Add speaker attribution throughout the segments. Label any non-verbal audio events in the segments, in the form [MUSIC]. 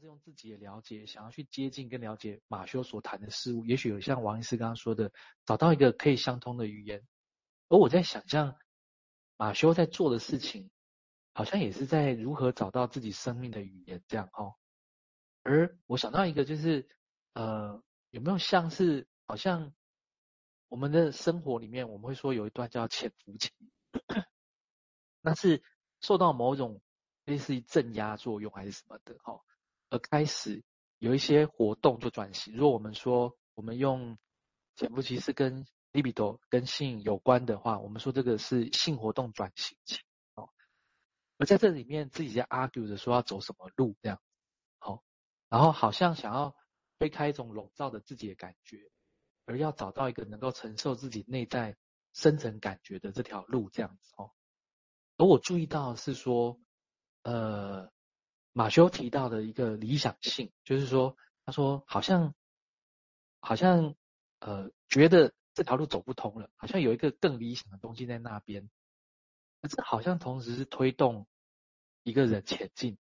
Speaker 1: 是用自己的了解，想要去接近跟了解马修所谈的事物，也许有像王医师刚刚说的，找到一个可以相通的语言。而我在想象马修在做的事情，好像也是在如何找到自己生命的语言这样哦。而我想到一个，就是呃，有没有像是好像我们的生活里面，我们会说有一段叫潜伏期，[COUGHS] 那是受到某种类似于镇压作用还是什么的哦，而开始有一些活动就转型。如果我们说我们用潜伏期是跟 libido 跟性有关的话，我们说这个是性活动转型期哦。而在这里面，自己在 argue 着说要走什么路这样。好然后好像想要推开一种笼罩着自己的感觉，而要找到一个能够承受自己内在深层感觉的这条路，这样子哦。而我注意到是说，呃，马修提到的一个理想性，就是说，他说好像好像呃觉得这条路走不通了，好像有一个更理想的东西在那边，可是好像同时是推动一个人前进。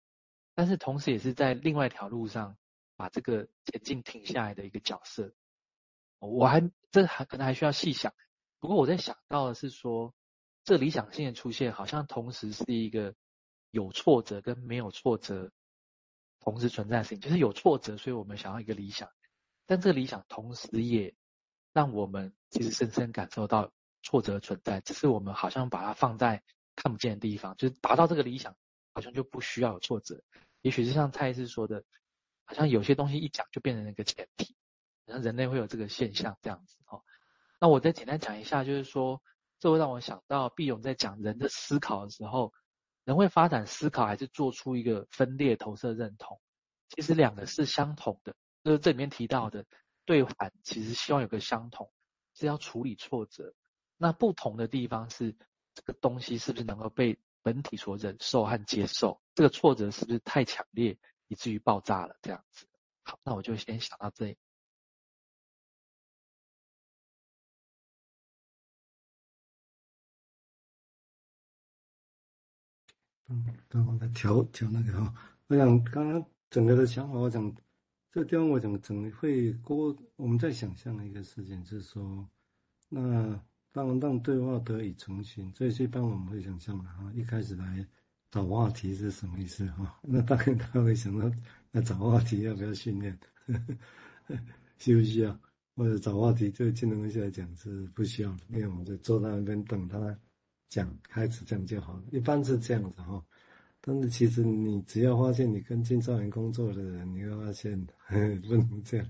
Speaker 1: 但是同时也是在另外一条路上把这个前进停下来的一个角色，我还这还可能还需要细想。不过我在想到的是说，这理想性的出现好像同时是一个有挫折跟没有挫折同时存在的事情，就是有挫折，所以我们想要一个理想，但这个理想同时也让我们其实深深感受到挫折存在，只是我们好像把它放在看不见的地方，就是达到这个理想。好像就不需要有挫折，也许是像蔡医师说的，好像有些东西一讲就变成了一个前提，好像人类会有这个现象这样子哦。那我再简单讲一下，就是说，这会让我想到毕勇在讲人的思考的时候，人会发展思考还是做出一个分裂投射认同？其实两个是相同的，就是这里面提到的对环，其实希望有个相同，是要处理挫折。那不同的地方是这个东西是不是能够被本体所忍受和接受，这个挫折是不是太强烈，以至于爆炸了？这样子。好，那我就先想到这里。
Speaker 2: 嗯，等我来调调那个哈。我想刚刚整个的想法，我想这个地方，我想整会过。我们在想象一个事情就是说，那。让让对话得以成型，这是一般我们会想象的哈。一开始来找话题是什么意思哈？那大概他会想到，那找话题要不要训练？[LAUGHS] 需不需要？或者找话题对技能分析来讲是不需要，因为我们就坐在那边等他讲，开始讲就好了。一般是这样子哈。但是其实你只要发现你跟青少年工作的人，你会发现呵呵 [LAUGHS] 不能这样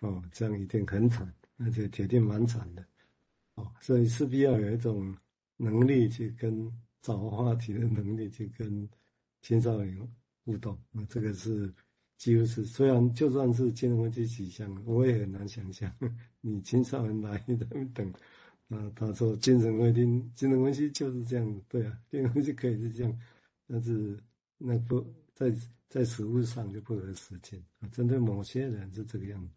Speaker 2: 哦，这样一定很惨，而且铁定蛮惨的。哦所以势必要有一种能力去跟找话题的能力去跟青少年互动，那这个是几乎是虽然就算是精神分析取向，我也很难想象你青少年来等等，啊，他说精神分析精神分析就是这样，对啊，精神分析可以是这样，但是那不在在实物上就不合实践啊，针对某些人是这个样子，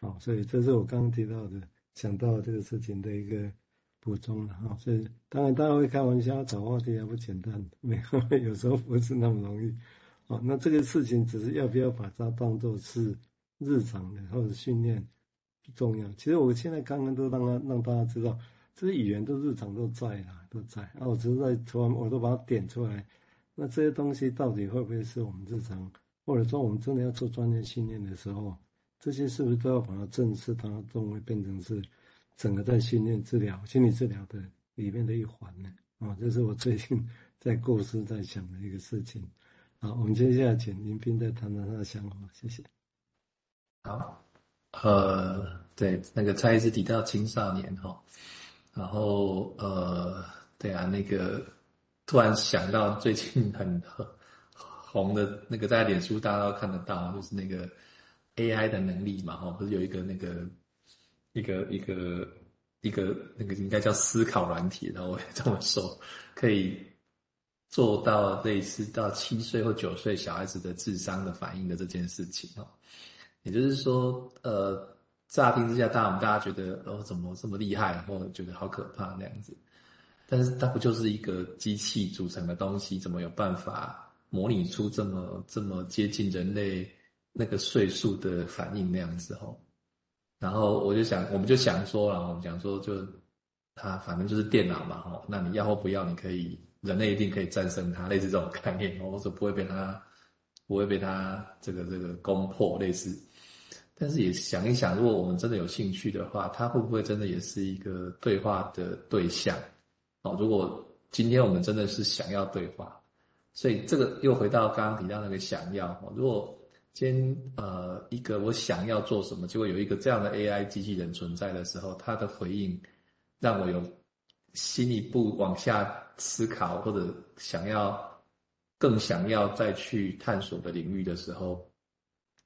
Speaker 2: 好，所以这是我刚刚提到的。想到这个事情的一个补充了哈，所以当然大家会开玩笑，找话题还不简单，没有有时候不是那么容易。哦，那这个事情只是要不要把它当做是日常的或者训练重要。其实我现在刚刚都让他让大家知道，这些语言都日常都在啦，都在。啊，我只是在突然我都把它点出来。那这些东西到底会不会是我们日常，或者说我们真的要做专业训练的时候？这些是不是都要把它正视，它都会变成是整个在训练治疗、心理治疗的里面的一环呢？啊，这是我最近在构思、在想的一个事情。好，我们接下来请林斌再谈谈他的想法，谢谢。
Speaker 3: 好，呃，对，那个蔡医师提到青少年哈，然后呃，对啊，那个突然想到最近很红的那个，在脸书大家都看得到，就是那个。AI 的能力嘛，哈，不是有一个那个一个一个一个那个应该叫思考软体，然后我也这么说，可以做到类似到七岁或九岁小孩子的智商的反应的这件事情，哦，也就是说，呃，乍听之下，大家我们大家觉得哦，怎么这么厉害，或者觉得好可怕那样子，但是它不就是一个机器组成的东西，怎么有办法模拟出这么这么接近人类那个岁数的反应那样子吼。然后我就想，我们就想说了，我们讲说就它反正就是电脑嘛吼，那你要或不要，你可以人类一定可以战胜它，类似这种概念，或者不会被它不会被它这个这个攻破类似。但是也想一想，如果我们真的有兴趣的话，它会不会真的也是一个对话的对象？哦，如果今天我们真的是想要对话，所以这个又回到刚刚提到那个想要。如果今天呃一个我想要做什么，结果有一个这样的 AI 机器人存在的时候，它的回应让我有新一步往下思考，或者想要更想要再去探索的领域的时候，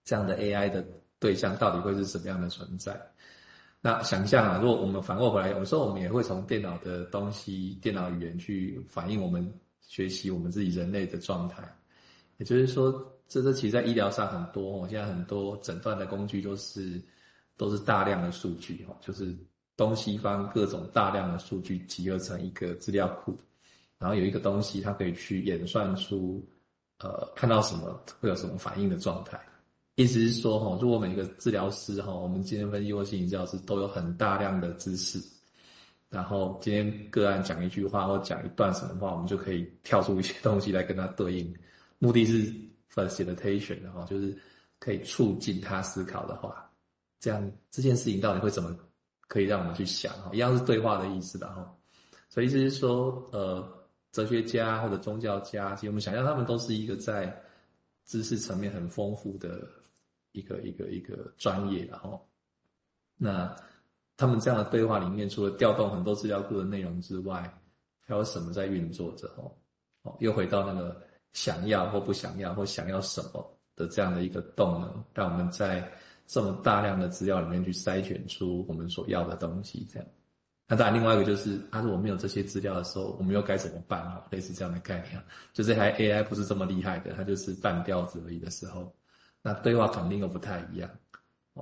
Speaker 3: 这样的 AI 的。对象到底会是什么样的存在？那想象啊，如果我们反过回来，有时候我们也会从电脑的东西、电脑语言去反映我们学习我们自己人类的状态。也就是说，这这其实在医疗上很多哦，现在很多诊断的工具都是都是大量的数据哦，就是东西方各种大量的数据集合成一个资料库，然后有一个东西它可以去演算出呃看到什么会有什么反应的状态。意思是说，哈，如果每个治疗师，哈，我们今天分析或心理治疗师都有很大量的知识，然后今天个案讲一句话或讲一段什么话，我们就可以跳出一些东西来跟他对应，目的是 facilitation 的哈，就是可以促进他思考的话，这样这件事情到底会怎么可以让我们去想，哈，一样是对话的意思的哈，所以意思是说，呃，哲学家或者宗教家，其实我们想象他们都是一个在知识层面很丰富的。一个一个一个专业，然后，那他们这样的对话里面，除了调动很多资料库的内容之外，还有什么在运作着？哦，又回到那个想要或不想要或想要什么的这样的一个动能，让我们在这么大量的资料里面去筛选出我们所要的东西。这样，那当然，另外一个就是，啊，如果没有这些资料的时候，我们又该怎么办？啊，类似这样的概念，就这台 AI 不是这么厉害的，它就是半吊子而已的时候。那对话肯定又不太一样，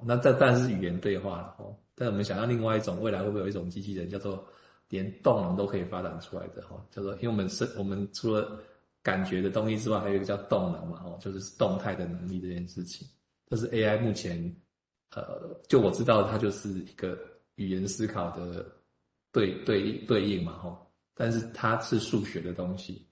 Speaker 3: 那这当然是语言对话了哦。但我们想要另外一种未来会不会有一种机器人叫做连动能都可以发展出来的哈？叫做因为我们是我们除了感觉的东西之外，还有一个叫动能嘛哦，就是动态的能力这件事情。这是 AI 目前呃，就我知道它就是一个语言思考的对对对应嘛哈，但是它是数学的东西。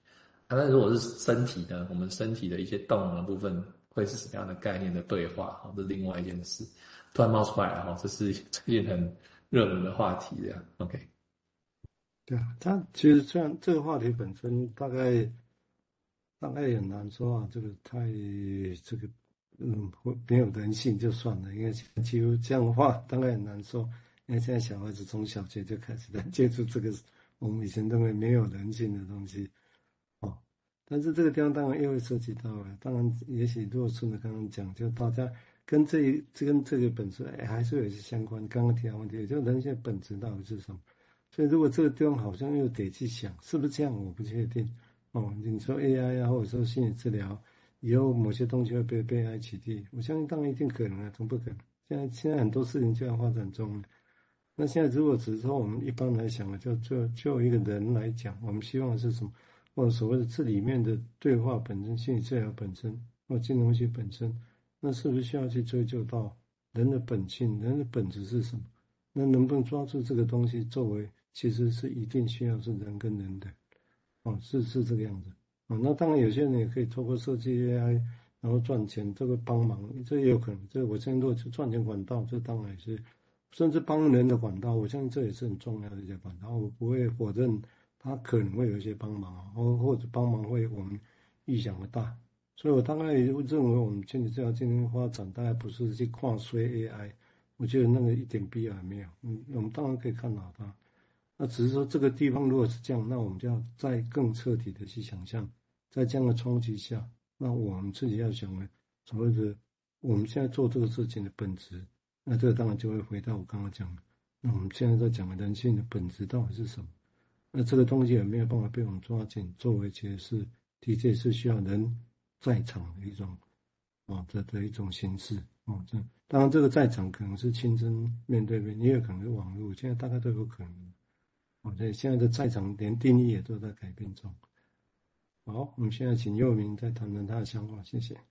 Speaker 3: 啊，那如果是身体呢？我们身体的一些动能的部分。会是什么样的概念的对话？哈，这是另外一件事，突然冒出来了哈，这是最近很热门的话题，这样。OK，
Speaker 2: 对啊，它其实这样这个话题本身大概大概也很难说啊，这个太这个嗯，没有人性就算了，因为几乎这样的话大概很难说，因为现在小孩子从小学就开始在接触这个我们以前认为没有人性的东西。但是这个地方当然又会涉及到了，当然也许如果顺着刚刚讲，就大家跟这一这跟这个本质还是有一些相关。刚刚提到问题，就人性本质到底是什么？所以如果这个地方好像又得去想，是不是这样？我不确定。哦，你说 AI 啊，或者说心理治疗，以后某些东西会被被 AI 取缔，我相信当然一定可能啊，总不可能。现在现在很多事情就要发展中。那现在如果只是说我们一般来想的，就就就一个人来讲，我们希望是什么？或者所谓的这里面的对话本身、心理治疗本身或金融学本身，那是不是需要去追究到人的本性、人的本质是什么？那能不能抓住这个东西作为，其实是一定需要是人跟人的，哦，是是这个样子，哦，那当然有些人也可以透过设计 AI 然后赚钱，这个帮忙，这也有可能。这我相信，如果是赚钱管道，这当然是，甚至帮人的管道，我相信这也是很重要的一些管道，我不会否认。他可能会有一些帮忙，或或者帮忙会我们预想的大，所以我大概认为我们心理治疗今天发展，大概不是去跨衰 AI，我觉得那个一点必要也没有。嗯，我们当然可以看到它，那只是说这个地方如果是这样，那我们就要再更彻底的去想象，在这样的冲击下，那我们自己要想的所谓的我们现在做这个事情的本质，那这个当然就会回到我刚刚讲的，那我们现在在讲的人性的本质到底是什么？那这个东西也没有办法被我们抓紧作为解释，的确是需要人在场的一种，啊，的的一种形式，啊，这当然这个在场可能是亲身面对面，也有可能是网络，现在大概都有可能，啊，所以现在的在场连定义也都在改变中。好，我们现在请佑铭再谈谈他的想法，谢谢。